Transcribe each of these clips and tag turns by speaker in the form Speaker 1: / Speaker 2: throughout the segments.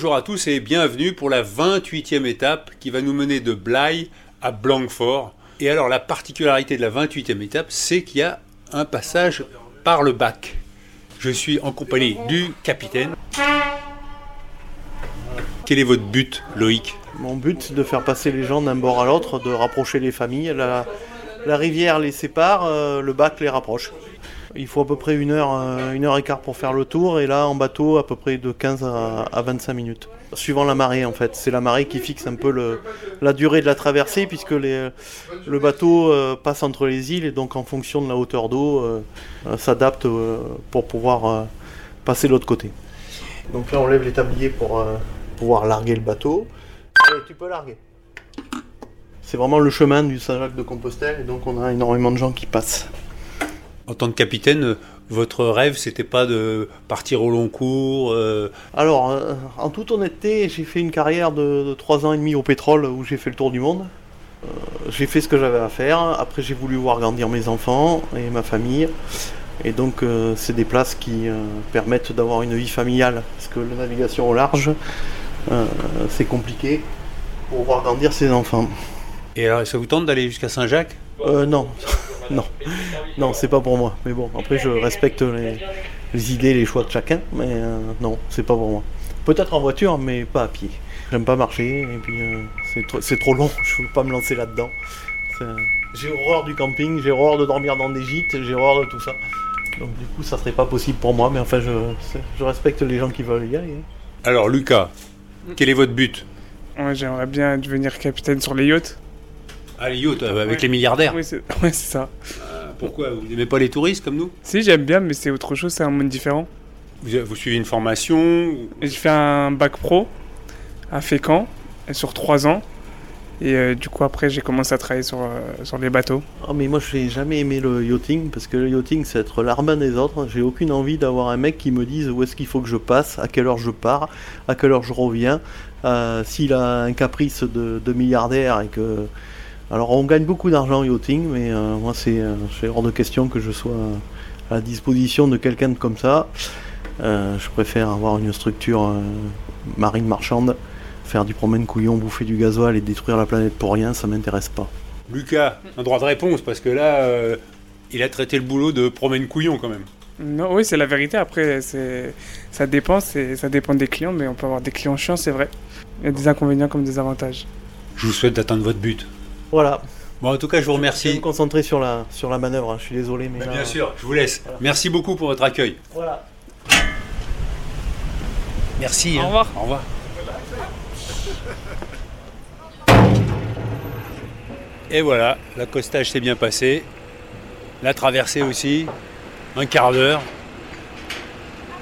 Speaker 1: Bonjour à tous et bienvenue pour la 28e étape qui va nous mener de Blaye à Blanquefort. Et alors la particularité de la 28e étape, c'est qu'il y a un passage par le bac. Je suis en compagnie du capitaine. Quel est votre but, Loïc?
Speaker 2: Mon but, c'est de faire passer les gens d'un bord à l'autre, de rapprocher les familles. La, la rivière les sépare, euh, le bac les rapproche. Il faut à peu près une heure, euh, une heure et quart pour faire le tour, et là en bateau à peu près de 15 à, à 25 minutes. Suivant la marée en fait, c'est la marée qui fixe un peu la durée de la traversée puisque le bateau euh, passe entre les îles et donc en fonction de la hauteur d'eau euh, s'adapte pour pouvoir passer de l'autre côté. Donc là on lève les tabliers pour pouvoir larguer le bateau. Allez, tu peux larguer. C'est vraiment le chemin du Saint-Jacques de Compostelle et donc on a énormément de gens qui passent.
Speaker 1: En tant que capitaine, votre rêve, c'était pas de partir au long cours euh,
Speaker 2: Alors, euh, en toute honnêteté, j'ai fait une carrière de, de 3 ans et demi au pétrole où j'ai fait le tour du monde. Euh, j'ai fait ce que j'avais à faire. Après, j'ai voulu voir grandir mes enfants et ma famille. Et donc, c'est des places qui permettent d'avoir une vie familiale. Parce que la navigation au large, c'est compliqué pour voir grandir ses enfants.
Speaker 1: Et alors, ça vous tente d'aller jusqu'à Saint-Jacques?
Speaker 2: Euh, non, non, non, c'est pas pour moi. Mais bon, après, je respecte les, les idées, les choix de chacun, mais euh, non, c'est pas pour moi. Peut-être en voiture, mais pas à pied. J'aime pas marcher, et puis euh, c'est trop, c'est trop long, je veux pas me lancer là-dedans. C'est- J'ai horreur du camping, j'ai horreur de dormir dans des gîtes, j'ai horreur de tout ça. Donc du coup, ça serait pas possible pour moi, mais enfin, je, respecte les gens qui veulent y aller. hein.
Speaker 1: Alors, Lucas, quel est votre but?
Speaker 3: Ouais, j'aimerais bien devenir capitaine sur les yachts.
Speaker 1: Allez, yacht, euh, avec
Speaker 3: Ouais.
Speaker 1: les milliardaires.
Speaker 3: Oui, c'est ouais, c'est ça.
Speaker 1: Euh, pourquoi Vous n'aimez pas les touristes comme nous?
Speaker 3: Si, j'aime bien, mais c'est autre chose, c'est un monde différent.
Speaker 1: vous, vous suivez une formation ou-
Speaker 3: Et J'ai fait un bac pro à Fécamp et sur 3 ans. Et euh, du coup, après, j'ai commencé à travailler sur, euh, sur les bateaux.
Speaker 2: Ah mais moi je n'ai jamais aimé le yachting parce que le yachting c'est être l'armement des autres. J'ai aucune envie d'avoir un mec qui me dise où est-ce qu'il faut que je passe, à quelle heure je pars, à quelle heure je reviens. Euh, S'il a un caprice de, de milliardaire et que... Alors on gagne beaucoup d'argent au yachting mais euh, moi c'est euh, c'est hors de question que je sois à la disposition de quelqu'un de comme ça. Euh, je préfère avoir une structure euh, marine marchande. Faire du promène couillon, bouffer du gasoil et détruire la planète pour rien, ça m'intéresse pas.
Speaker 1: Lucas, un droit de réponse, parce que là, euh, il a traité le boulot de promène couillon quand même.
Speaker 3: Non, oui, c'est la vérité. Après, ça dépend, ça dépend des clients, mais on peut avoir des clients chiants, c'est vrai. Il y a des inconvénients comme des avantages.
Speaker 1: Je vous souhaite d'atteindre votre but.
Speaker 2: Voilà,
Speaker 1: Bon, en tout cas, je vous
Speaker 2: Je vais me
Speaker 1: remercie.
Speaker 2: concentrer sur la, sur la manœuvre, hein. je suis désolé. Mais là-
Speaker 1: bien sûr, je vous laisse.
Speaker 2: Voilà.
Speaker 1: Merci beaucoup pour votre accueil.
Speaker 2: Voilà.
Speaker 1: Merci.
Speaker 3: Au
Speaker 1: hein.
Speaker 3: revoir.
Speaker 1: Au revoir. Et voilà, l'accostage s'est bien passé. La traversée aussi, un quart d'heure.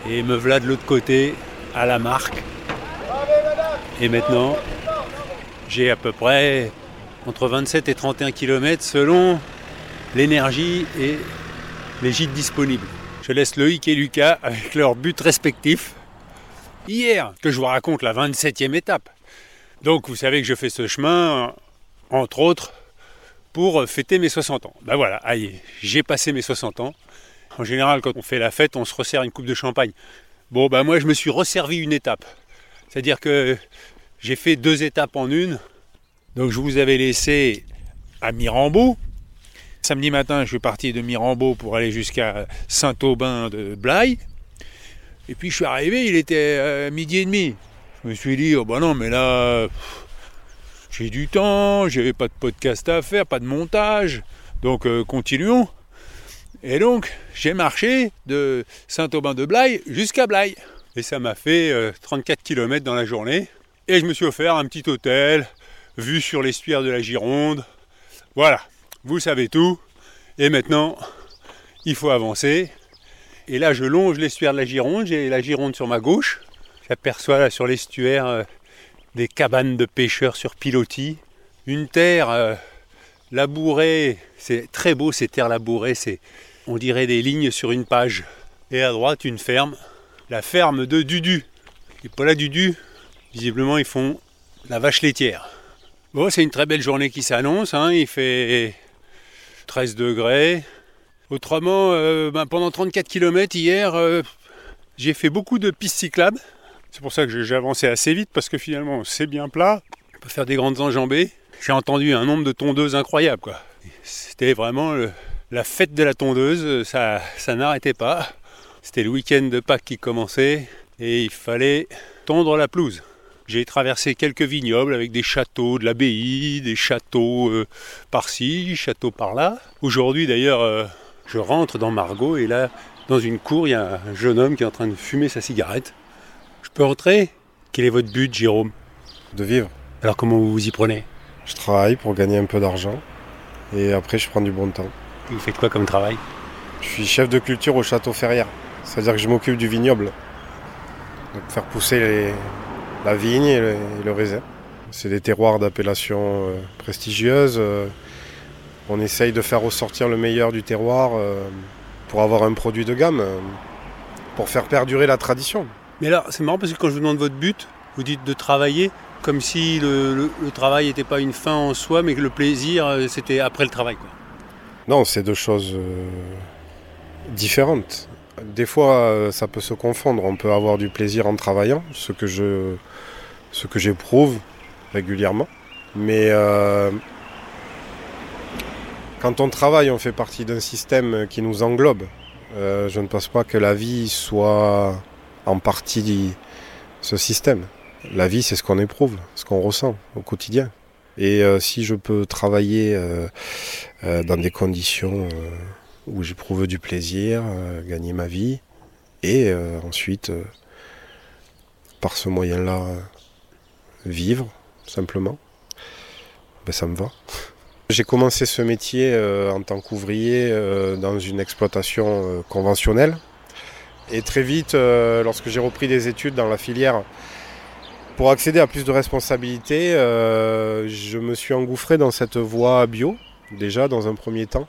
Speaker 1: Et me voilà de l'autre côté, à la marque. Et maintenant, j'ai à peu près entre 27 et 31 km selon l'énergie et les gîtes disponibles. Je laisse Loïc et Lucas avec leurs buts respectifs. Hier, que je vous raconte la 27e étape. Donc vous savez que je fais ce chemin, entre autres, pour fêter mes 60 ans. Ben voilà, aïe, j'ai passé mes 60 ans. En général, quand on fait la fête, on se resserre une coupe de champagne. Bon, ben moi, je me suis resservi une étape. C'est-à-dire que j'ai fait deux étapes en une. Donc je vous avais laissé à Mirambeau. Samedi matin, je suis parti de Mirambeau pour aller jusqu'à Saint-Aubin de Blaye. Et puis je suis arrivé, il était euh, midi et demi. Je me suis dit, oh bah non, mais là, j'ai du temps, j'avais pas de podcast à faire, pas de montage. Donc euh, continuons. Et donc, j'ai marché de Saint-Aubin de Blaye jusqu'à Blaye. Et ça m'a fait euh, 34 km dans la journée. Et je me suis offert un petit hôtel, vue sur l'estuaire de la Gironde. Voilà, vous savez tout. Et maintenant, il faut avancer. Et là, je longe l'estuaire de la Gironde. J'ai la Gironde sur ma gauche. J'aperçois là sur l'estuaire euh, des cabanes de pêcheurs sur pilotis. Une terre euh, labourée. C'est très beau ces terres labourées. C'est, on dirait des lignes sur une page. Et à droite, une ferme. La ferme de Dudu. Et pas la Dudu. Visiblement, ils font la vache laitière. Bon, c'est une très belle journée qui s'annonce. hein. Il fait 13 degrés. Autrement, euh, ben, pendant 34 km hier, euh, j'ai fait beaucoup de pistes cyclables. C'est pour ça que j'ai avancé assez vite parce que finalement c'est bien plat. On peut faire des grandes enjambées. J'ai entendu un nombre de tondeuses incroyable quoi. C'était vraiment la fête de la tondeuse, ça, ça n'arrêtait pas. C'était le week-end de Pâques qui commençait et il fallait tondre la pelouse. J'ai traversé quelques vignobles avec des châteaux de l'abbaye, des châteaux euh, par-ci, châteaux par-là. Aujourd'hui d'ailleurs, euh, je rentre dans Margot et là, dans une cour, il y a un jeune homme qui est en train de fumer sa cigarette. Je peux rentrer? Quel est votre but, Jérôme?
Speaker 4: De vivre.
Speaker 1: Alors comment vous vous y prenez?
Speaker 4: Je travaille pour gagner un peu d'argent et après je prends du bon temps.
Speaker 1: Vous faites quoi comme travail?
Speaker 4: Je suis chef de culture au château Ferrière. C'est-à-dire que je m'occupe du vignoble. Donc faire pousser les, la vigne et le, raisin. C'est des terroirs d'appellation euh, prestigieuse. Euh, on essaye de faire ressortir le meilleur du terroir euh, pour avoir un produit de gamme, pour faire perdurer la tradition.
Speaker 1: Mais là, c'est marrant parce que quand je vous demande votre but, vous dites de travailler comme si le, travail n'était pas une fin en soi, mais que le plaisir, c'était après le travail.
Speaker 4: Non, c'est deux choses différentes. Des fois, ça peut se confondre. On peut avoir du plaisir en travaillant, ce que je, ce que j'éprouve régulièrement. Mais euh, quand on travaille, on fait partie d'un système qui nous englobe. Euh, je ne pense pas que la vie soit en partie ce système. La vie, c'est ce qu'on éprouve, ce qu'on ressent au quotidien. Et euh, si je peux travailler dans des conditions où j'éprouve du plaisir, gagner ma vie, et ensuite, par ce moyen-là, vivre simplement, ben, ça me va. J'ai commencé ce métier euh, en tant qu'ouvrier euh, dans une exploitation euh, conventionnelle. Et très vite, lorsque j'ai repris des études dans la filière, pour accéder à plus de responsabilités, je me suis engouffré dans cette voie bio, déjà dans un premier temps.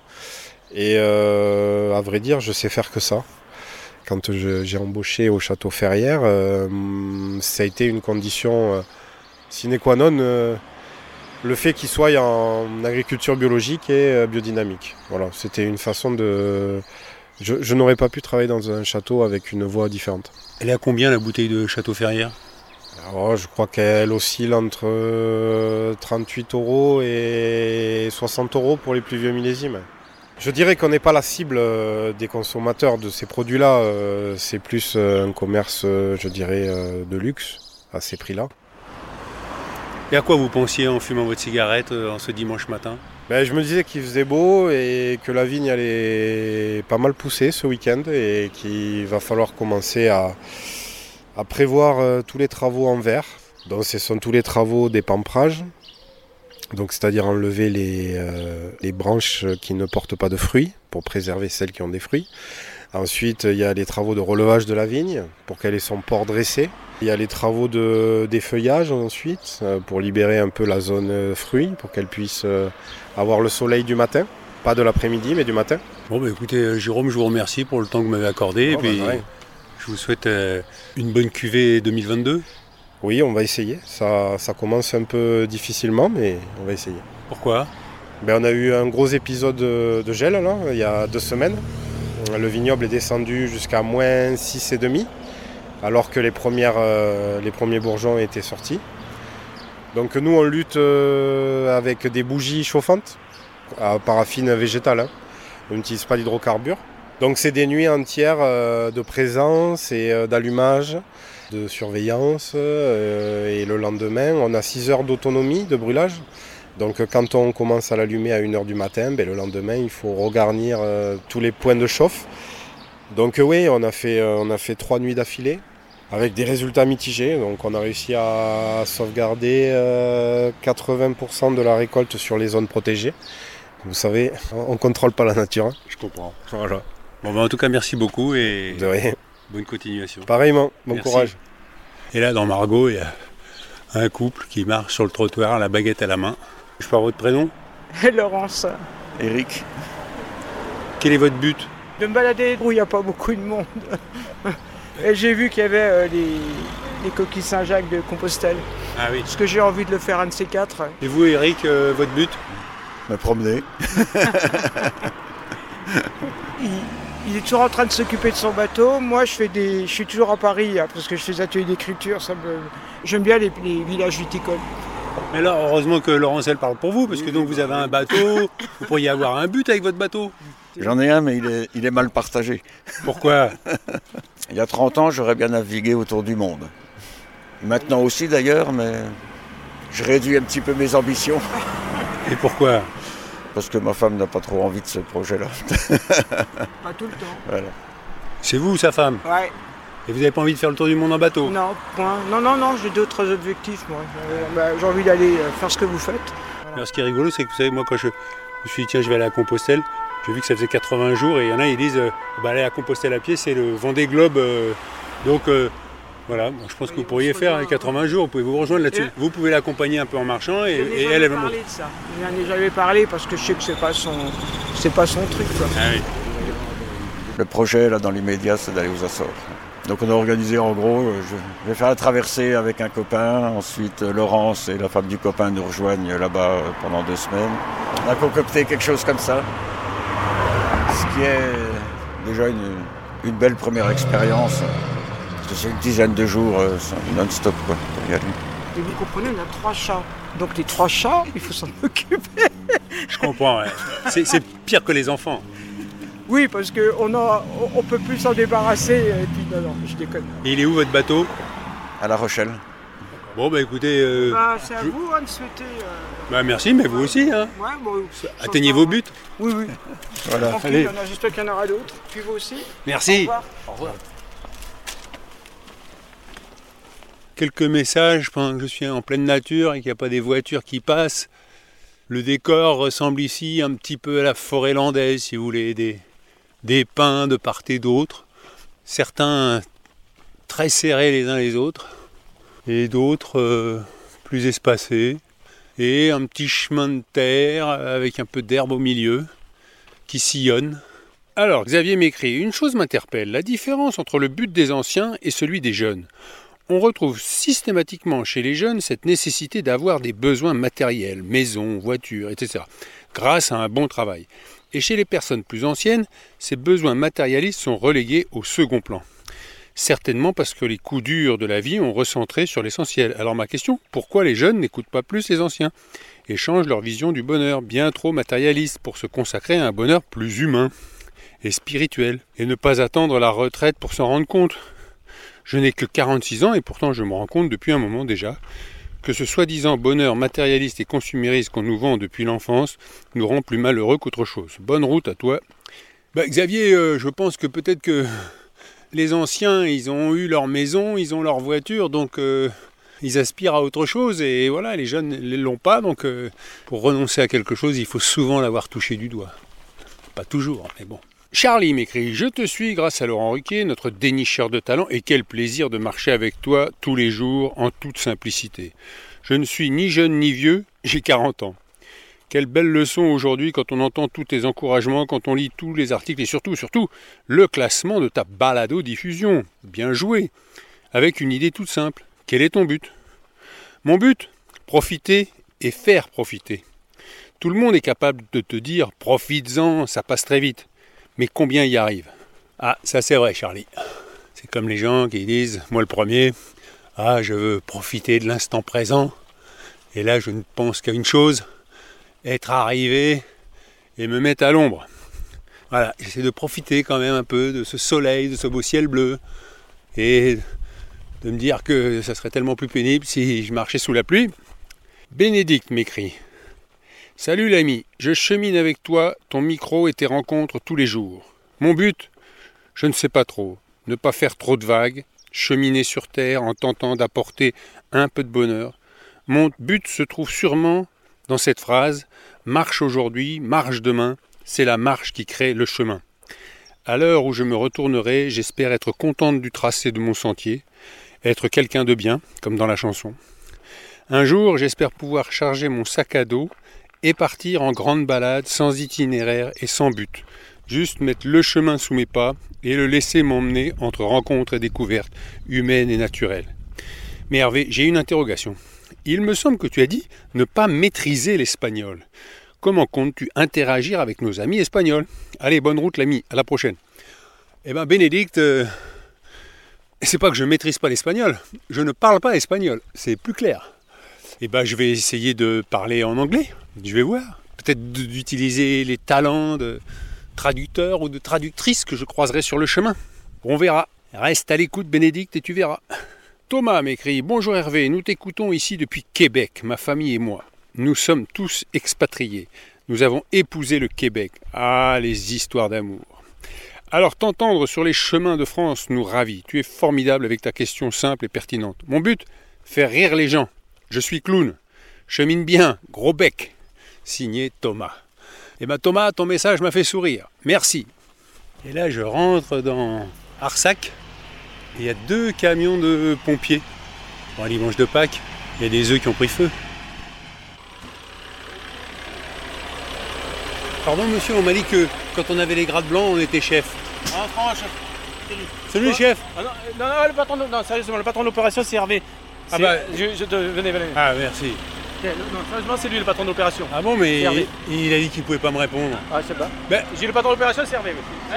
Speaker 4: Et à vrai dire, je sais faire que ça. Quand j'ai embauché au château Ferrière, ça a été une condition sine qua non euh, le fait qu'il soit en agriculture biologique et euh, biodynamique. Voilà, c'était une façon de. Je, n'aurais pas pu travailler dans un château avec une voie différente.
Speaker 1: Elle est à combien la bouteille de Château Ferrière
Speaker 4: Alors, Je crois qu'elle oscille entre 38 euh, euros et 60 euros pour les plus vieux millésimes. Je dirais qu'on n'est pas la cible des consommateurs de ces produits-là. C'est plus un commerce, je dirais, de luxe à ces prix-là.
Speaker 1: Et à quoi vous pensiez en fumant votre cigarette euh, en ce dimanche matin?
Speaker 4: Ben, Je me disais qu'il faisait beau et que la vigne allait pas mal pousser ce week-end et qu'il va falloir commencer à, prévoir euh, tous les travaux en verre. Donc ce sont tous les travaux des pamprages, donc c'est-à-dire enlever les, euh, les branches qui ne portent pas de fruits pour préserver celles qui ont des fruits. Ensuite, il y a les travaux de relevage de la vigne pour qu'elle ait son port dressé. Il y a les travaux de défeuillage ensuite euh, pour libérer un peu la zone fruit pour qu'elle puisse euh, avoir le soleil du matin. Pas de l'après-midi, mais du matin.
Speaker 1: Bon, bah, écoutez, Jérôme, je vous remercie pour le temps que vous m'avez accordé. et puis, bah, je vous souhaite une bonne cuvée 2022.
Speaker 4: Oui, on va essayer. Ça, ça commence un peu difficilement, mais on va essayer.
Speaker 1: Pourquoi?
Speaker 4: Ben, On a eu un gros épisode de gel là, il y a deux semaines. Le vignoble est descendu jusqu'à moins 6,5 alors que les, premières, euh, les premiers bourgeons étaient sortis. Donc nous on lutte euh, avec des bougies chauffantes à paraffine végétale. Hein. On n'utilise pas d'hydrocarbures. Donc c'est des nuits entières euh, de présence et d'allumage, de surveillance. et le lendemain, on a 6 heures d'autonomie de brûlage. Donc quand on commence à l'allumer à 1h du matin, ben, le lendemain il faut regarnir euh, tous les points de chauffe. Donc euh, oui, on a fait, euh, on a fait trois nuits d'affilée avec des résultats mitigés. Donc on a réussi à sauvegarder 80% de la récolte sur les zones protégées. Vous savez, on ne contrôle pas la nature. Hein.
Speaker 1: Je comprends. Voilà. Bon, ben, en tout cas, merci beaucoup et
Speaker 4: de rien.
Speaker 1: Bonne continuation.
Speaker 4: Pareillement, bon courage.
Speaker 1: Et là, dans Margot, il y a un couple qui marche sur le trottoir, la baguette à la main. Je avoir votre prénom
Speaker 5: Laurence.
Speaker 2: Eric.
Speaker 1: Quel est votre but
Speaker 5: De me balader où il n'y a pas beaucoup de monde. Et j'ai vu qu'il y avait euh, des, coquilles Saint-Jacques de Compostelle.
Speaker 1: Ah oui.
Speaker 5: Parce que j'ai envie de le faire un de ces quatre.
Speaker 1: Et vous, Eric, euh, votre but
Speaker 2: Me promener.
Speaker 5: il est toujours en train de s'occuper de son bateau. Moi, je, fais des, je suis toujours à Paris hein, parce que je fais des ateliers d'écriture. Ça me... J'aime bien les, les villages viticoles.
Speaker 1: Mais là, heureusement que Laurence, elle parle pour vous, parce que donc vous avez un bateau, vous pourriez avoir un but avec votre bateau.
Speaker 6: J'en ai un, mais il est, il est mal partagé.
Speaker 1: Pourquoi?
Speaker 6: Il y a 30 ans, j'aurais bien navigué autour du monde. Maintenant aussi, d'ailleurs, mais je réduis un petit peu mes ambitions.
Speaker 1: Et pourquoi?
Speaker 6: Parce que ma femme n'a pas trop envie de ce projet-là.
Speaker 5: Pas tout le temps.
Speaker 6: Voilà.
Speaker 1: C'est vous, sa femme
Speaker 5: Ouais.
Speaker 1: Et vous n'avez pas envie de faire le tour du monde en bateau
Speaker 5: Non, point. Non, non, non, j'ai d'autres objectifs, moi. Euh, bah, j'ai envie d'aller euh, faire ce que vous faites.
Speaker 1: Alors, ce qui est rigolo, c'est que vous savez, moi, quand je me suis dit, tiens, je vais aller à Compostelle, j'ai vu que ça faisait 80 jours et il y en a, ils disent, euh, bah, aller à Compostelle à pied, c'est le Vendée Globe. euh, donc, euh, voilà, moi, je pense que vous pourriez faire les 80 jours, vous pouvez vous rejoindre là-dessus.
Speaker 5: Et-
Speaker 1: Vous pouvez l'accompagner un peu en marchant et,
Speaker 5: Je n'ai
Speaker 1: et
Speaker 5: jamais
Speaker 1: elle, elle va
Speaker 5: parlé de ça. Je n'en ai jamais parlé parce que je sais que c'est pas son, c'est pas son truc. Quoi.
Speaker 1: Ah oui.
Speaker 6: Le projet, là, dans l'immédiat, c'est d'aller aux Açores. Donc on a organisé, en gros, euh, je vais faire la traversée avec un copain. Ensuite, euh, Laurence et la femme du copain nous rejoignent là-bas euh, pendant deux semaines. On a concocté quelque chose comme ça. Ce qui est déjà une, une belle première expérience. C'est une dizaine de jours euh, non-stop, quoi, pour y aller.
Speaker 5: Et vous comprenez, on a trois chats. Donc les trois chats, il faut s'en occuper.
Speaker 1: Je comprends, ouais. C'est c'est pire que les enfants.
Speaker 5: Oui, parce qu'on a, on, on peut plus s'en débarrasser. Et puis non, non, je déconne.
Speaker 1: Et il est où votre bateau?
Speaker 6: À La Rochelle.
Speaker 1: Bon, bah écoutez, euh,
Speaker 5: Bah, c'est à vous hein, de souhaiter. euh,
Speaker 1: bah merci, mais vous aussi, hein.
Speaker 5: ouais, bon,
Speaker 1: Atteignez vos buts.
Speaker 5: Oui, oui.
Speaker 6: Voilà.
Speaker 5: Tranquille,
Speaker 1: allez.
Speaker 5: il y en a- j'espère qu'il y en aura d'autres. Puis vous aussi. Au
Speaker 1: Merci.
Speaker 5: revoir.
Speaker 1: Quelques messages pendant que je suis en pleine nature et qu'il n'y a pas des voitures qui passent. Le décor ressemble ici un petit peu à la forêt landaise, si vous voulez, des, des pins de part et d'autre. Certains très serrés les uns les autres, et d'autres euh, plus espacés. Et un petit chemin de terre avec un peu d'herbe au milieu qui sillonne. Alors, Xavier m'écrit Une chose m'interpelle la différence entre le but des anciens et celui des jeunes on retrouve systématiquement chez les jeunes cette nécessité d'avoir des besoins matériels, maison, voiture, etc., grâce à un bon travail. Et chez les personnes plus anciennes, ces besoins matérialistes sont relégués au second plan. Certainement parce que les coups durs de la vie ont recentré sur l'essentiel. Alors ma question, pourquoi les jeunes n'écoutent pas plus les anciens et changent leur vision du bonheur, bien trop matérialiste, pour se consacrer à un bonheur plus humain et spirituel, et ne pas attendre la retraite pour s'en rendre compte? Je n'ai que 46 ans et pourtant je me rends compte depuis un moment déjà que ce soi-disant bonheur matérialiste et consumériste qu'on nous vend depuis l'enfance nous rend plus malheureux qu'autre chose. Bonne route à toi. Bah, Xavier, euh, je pense que peut-être que les anciens, ils ont eu leur maison, ils ont leur voiture, donc euh, ils aspirent à autre chose et voilà, les jeunes ne l'ont pas, donc euh, pour renoncer à quelque chose, il faut souvent l'avoir touché du doigt. Pas toujours, mais bon. Charlie m'écrit Je te suis grâce à Laurent Ruquier, notre dénicheur de talent, et quel plaisir de marcher avec toi tous les jours en toute simplicité. Je ne suis ni jeune ni vieux, j'ai 40 ans. Quelle belle leçon aujourd'hui quand on entend tous tes encouragements, quand on lit tous les articles et surtout, surtout, le classement de ta balado-diffusion. Bien joué. Avec une idée toute simple. Quel est ton but? Mon but? Profiter et faire profiter. Tout le monde est capable de te dire profites-en, ça passe très vite. Mais combien y arrivent Ah, ça c'est vrai, Charlie. C'est comme les gens qui disent, moi le premier, ah, je veux profiter de l'instant présent. Et là, je ne pense qu'à une chose, être arrivé et me mettre à l'ombre. Voilà, j'essaie de profiter quand même un peu de ce soleil, de ce beau ciel bleu. Et de me dire que ça serait tellement plus pénible si je marchais sous la pluie. Bénédicte m'écrit Salut l'ami, je chemine avec toi, ton micro et tes rencontres tous les jours. Mon but? Je ne sais pas trop. Ne pas faire trop de vagues, cheminer sur terre en tentant d'apporter un peu de bonheur. Mon but se trouve sûrement dans cette phrase Marche aujourd'hui, marche demain, c'est la marche qui crée le chemin. À l'heure où je me retournerai, j'espère être contente du tracé de mon sentier, être quelqu'un de bien, comme dans la chanson. Un jour, j'espère pouvoir charger mon sac à dos et partir en grande balade sans itinéraire et sans but. Juste mettre le chemin sous mes pas et le laisser m'emmener entre rencontres et découvertes humaines et naturelles. Mais Hervé, j'ai une interrogation. Il me semble que tu as dit ne pas maîtriser l'espagnol. Comment comptes-tu interagir avec nos amis espagnols? Allez, bonne route l'ami, à la prochaine. Eh ben Bénédicte, euh, c'est pas que je maîtrise pas l'espagnol, je ne parle pas espagnol, c'est plus clair. Eh ben je vais essayer de parler en anglais, je vais voir. Peut-être d'utiliser les talents de traducteur ou de traductrice que je croiserai sur le chemin. On verra. Reste à l'écoute Bénédicte et tu verras. Thomas m'écrit Bonjour Hervé, nous t'écoutons ici depuis Québec, ma famille et moi. Nous sommes tous expatriés. Nous avons épousé le Québec. Ah, les histoires d'amour. Alors t'entendre sur les chemins de France nous ravit. Tu es formidable avec ta question simple et pertinente. Mon but Faire rire les gens. Je suis clown. Chemine bien, gros bec. Signé Thomas. Eh ben Thomas, ton message m'a fait sourire. Merci. Et là, je rentre dans Arsac. Il y a deux camions de pompiers. Bon, un dimanche de Pâques, il y a des œufs qui ont pris feu. Pardon monsieur, on m'a dit que quand on avait les grades blancs, on était chef. Salut chef
Speaker 7: Ah non, non, non, le patron, de- non, sérieusement, le patron de l'opération, c'est Hervé.
Speaker 1: Ah
Speaker 7: C'est-
Speaker 1: bah-
Speaker 7: je, je te- venez, venez.
Speaker 1: Ah merci.
Speaker 7: Non, sérieusement, c'est lui le patron de l'opération.
Speaker 1: Ah bon mais il a dit qu'il pouvait pas me répondre.
Speaker 7: Ah, je sais pas.
Speaker 1: Ben-
Speaker 7: J'ai le patron de l'opération, c'est Hervé.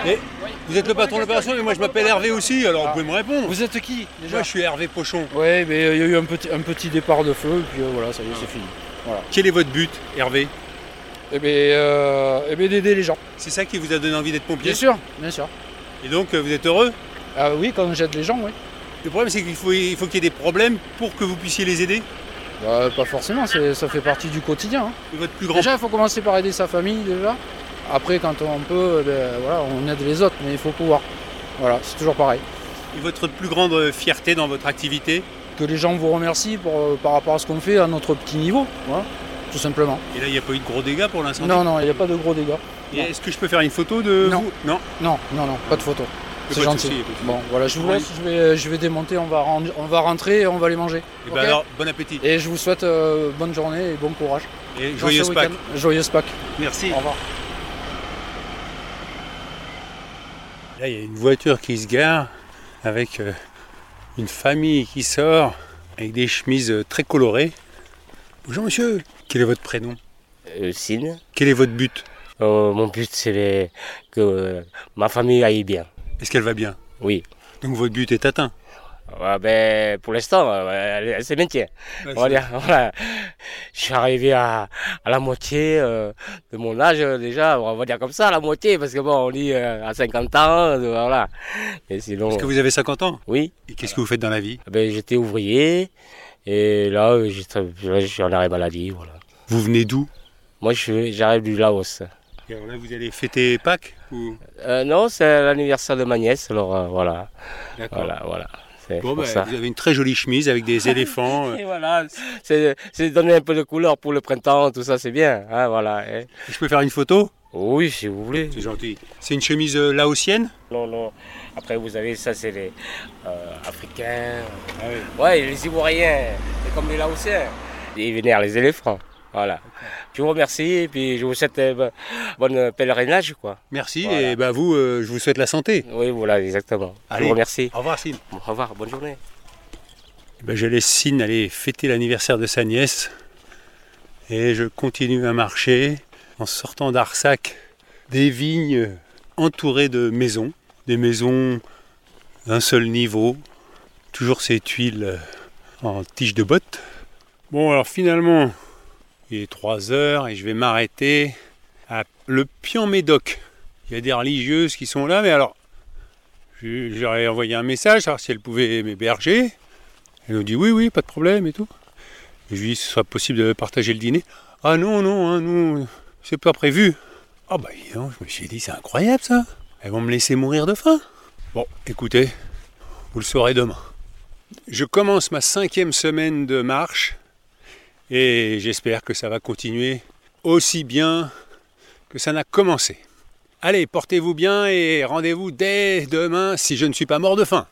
Speaker 1: Et vous êtes le patron de l'opération mais moi je m'appelle Hervé aussi, alors vous pouvez me répondre.
Speaker 8: Vous êtes qui déjà
Speaker 1: Moi je suis Hervé Pochon.
Speaker 8: Ouais, mais euh, il y a eu un petit, un petit départ de feu, et puis euh, voilà, ça y est, c'est fini.
Speaker 1: Quel est votre but, Hervé?
Speaker 8: Et bien, euh, eh ben, d'aider les gens.
Speaker 1: C'est ça qui vous a donné envie d'être pompier?
Speaker 8: Bien sûr, bien sûr.
Speaker 1: Et donc vous êtes heureux?
Speaker 8: Ah oui, quand j'aide les gens, oui.
Speaker 1: Le problème c'est qu'il faut, il faut qu'il y ait des problèmes pour que vous puissiez les aider?
Speaker 8: Bah, pas forcément, ça fait partie du quotidien. hein.
Speaker 1: Et Votre plus grand
Speaker 8: Déjà, il faut commencer par aider sa famille, déjà. Après, quand on peut, eh ben, voilà, on aide les autres, mais il faut pouvoir. Voilà, c'est toujours pareil.
Speaker 1: et votre plus grande fierté dans votre activité?
Speaker 8: Que les gens vous remercient pour, euh, par rapport à ce qu'on fait à notre petit niveau, voilà, tout simplement.
Speaker 1: Et là il n'y a pas eu de gros dégâts pour l'instant.
Speaker 8: Non, non, il n'y a pas de gros dégâts.
Speaker 1: Est-ce que je peux faire une photo de
Speaker 8: Non.
Speaker 1: vous? Non.
Speaker 8: Non, non, non, pas de photo. C'est gentil. Bon, voilà, je vous
Speaker 1: Oui.
Speaker 8: laisse, je vais, je vais démonter, on va, on va rentrer et on va les manger.
Speaker 1: Et
Speaker 8: Ok
Speaker 1: ben alors bon appétit
Speaker 8: Et je vous souhaite euh, bonne journée et bon courage.
Speaker 1: et joyeuse Pâques.
Speaker 8: week-end. Joyeuse Pâques.
Speaker 1: Merci.
Speaker 8: Au revoir.
Speaker 1: Là, il y a une voiture qui se gare avec euh, une famille qui sort avec des chemises euh, très colorées. Bonjour monsieur, quel est votre prénom?
Speaker 9: Euh, Signe.
Speaker 1: Quel est votre but?
Speaker 9: Euh, mon but, c'est les- que euh, ma famille aille bien.
Speaker 1: Est-ce qu'elle va bien?
Speaker 9: Oui.
Speaker 1: Donc votre but est atteint?
Speaker 9: Ouais, ben, pour l'instant, elle, elle se maintient.
Speaker 1: Ouais,
Speaker 9: voilà. Je suis arrivé à, à la moitié euh, de mon âge euh, déjà, on va dire comme ça, la moitié, parce que bon, on dit euh, à 50 ans, voilà. Et sinon,
Speaker 1: Est-ce que vous avez 50 ans?
Speaker 9: Oui,
Speaker 1: Et qu'est-ce que vous faites dans la vie?
Speaker 9: Ben, j'étais ouvrier, et là, j'étais- je suis en arrêt maladie, voilà.
Speaker 1: Vous venez d'où?
Speaker 9: Moi, je j'arrive du Laos.
Speaker 1: Alors là, vous allez fêter Pâques ou...
Speaker 9: Euh, non, c'est l'anniversaire de ma nièce, alors euh, voilà,
Speaker 1: D'accord.
Speaker 9: voilà, voilà.
Speaker 1: Bon,
Speaker 9: ça.
Speaker 1: vous avez une très jolie chemise avec des éléphants. euh.
Speaker 9: Et voilà, c'est donner un peu de couleur pour le printemps, tout ça, c'est bien. Hein, voilà. hein.
Speaker 1: Je peux faire une photo?
Speaker 9: Oui, si vous voulez.
Speaker 1: C'est gentil. C'est une chemise laotienne?
Speaker 9: Non, non. Après, vous avez ça, c'est les euh, Africains.
Speaker 1: Ah oui.
Speaker 9: Ouais, les Ivoiriens, c'est comme les Laotiens. Ils vénèrent les éléphants. Voilà. Je vous remercie et puis je vous souhaite un bon pèlerinage, quoi.
Speaker 1: Merci
Speaker 9: Voilà.
Speaker 1: et bah, vous, euh, je vous souhaite la santé.
Speaker 9: Oui, voilà, exactement. Je
Speaker 1: Allez.
Speaker 9: vous remercie.
Speaker 1: Au revoir Sine.
Speaker 9: Au revoir, bonne journée.
Speaker 1: Eh ben, je laisse Sine aller fêter l'anniversaire de sa nièce et je continue à marcher en sortant d'Arsac des vignes entourées de maisons, des maisons d'un seul niveau, toujours ces tuiles euh, en tige de botte. Bon alors finalement il est 3 heures et je vais m'arrêter à le Pian-Médoc. Il y a des religieuses qui sont là mais alors je- j'aurais envoyé un message savoir si elles pouvaient m'héberger. Elle nous dit oui, oui, pas de problème et tout. Je lui dis, ce sera possible de partager le dîner. Ah non, non, hein, nous, c'est pas prévu. Ah bah donc, je me suis dit, c'est incroyable ça. Elles vont me laisser mourir de faim. Bon, écoutez, vous le saurez demain. Je commence ma cinquième semaine de marche et j'espère que ça va continuer aussi bien que ça n'a commencé. Allez, portez-vous bien et rendez-vous dès demain si je ne suis pas mort de faim.